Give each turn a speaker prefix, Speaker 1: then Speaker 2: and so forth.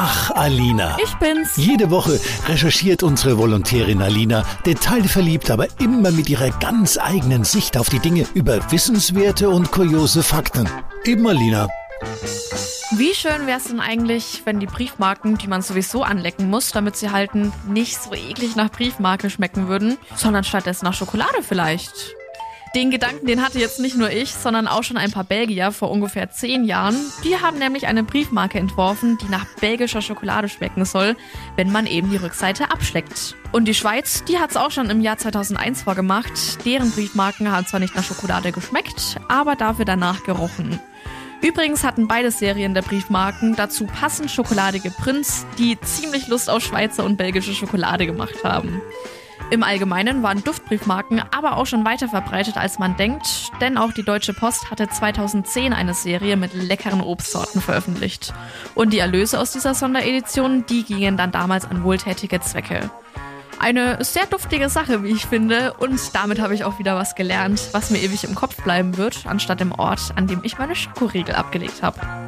Speaker 1: Ach, Alina.
Speaker 2: Ich bin's.
Speaker 1: Jede Woche recherchiert unsere Volontärin Alina, detailverliebt, aber immer mit ihrer ganz eigenen Sicht auf die Dinge über wissenswerte und kuriose Fakten. Eben Alina.
Speaker 2: Wie schön wäre es denn eigentlich, wenn die Briefmarken, die man sowieso anlecken muss, damit sie halten, nicht so eklig nach Briefmarke schmecken würden, sondern stattdessen nach Schokolade vielleicht. Den Gedanken, den hatte jetzt nicht nur ich, sondern auch schon ein paar Belgier vor ungefähr zehn Jahren. Die haben nämlich eine Briefmarke entworfen, die nach belgischer Schokolade schmecken soll, wenn man eben die Rückseite abschleckt. Und die Schweiz, die hat es auch schon im Jahr 2001 vorgemacht. Deren Briefmarken haben zwar nicht nach Schokolade geschmeckt, aber dafür danach gerochen. Übrigens hatten beide Serien der Briefmarken dazu passend schokoladige Prints, die ziemlich Lust auf Schweizer und belgische Schokolade gemacht haben. Im Allgemeinen waren Duftbriefmarken aber auch schon weiter verbreitet, als man denkt, denn auch die Deutsche Post hatte 2010 eine Serie mit leckeren Obstsorten veröffentlicht. Und die Erlöse aus dieser Sonderedition, die gingen dann damals an wohltätige Zwecke. Eine sehr duftige Sache, wie ich finde, und damit habe ich auch wieder was gelernt, was mir ewig im Kopf bleiben wird, anstatt dem Ort, an dem ich meine Schokoriegel abgelegt habe.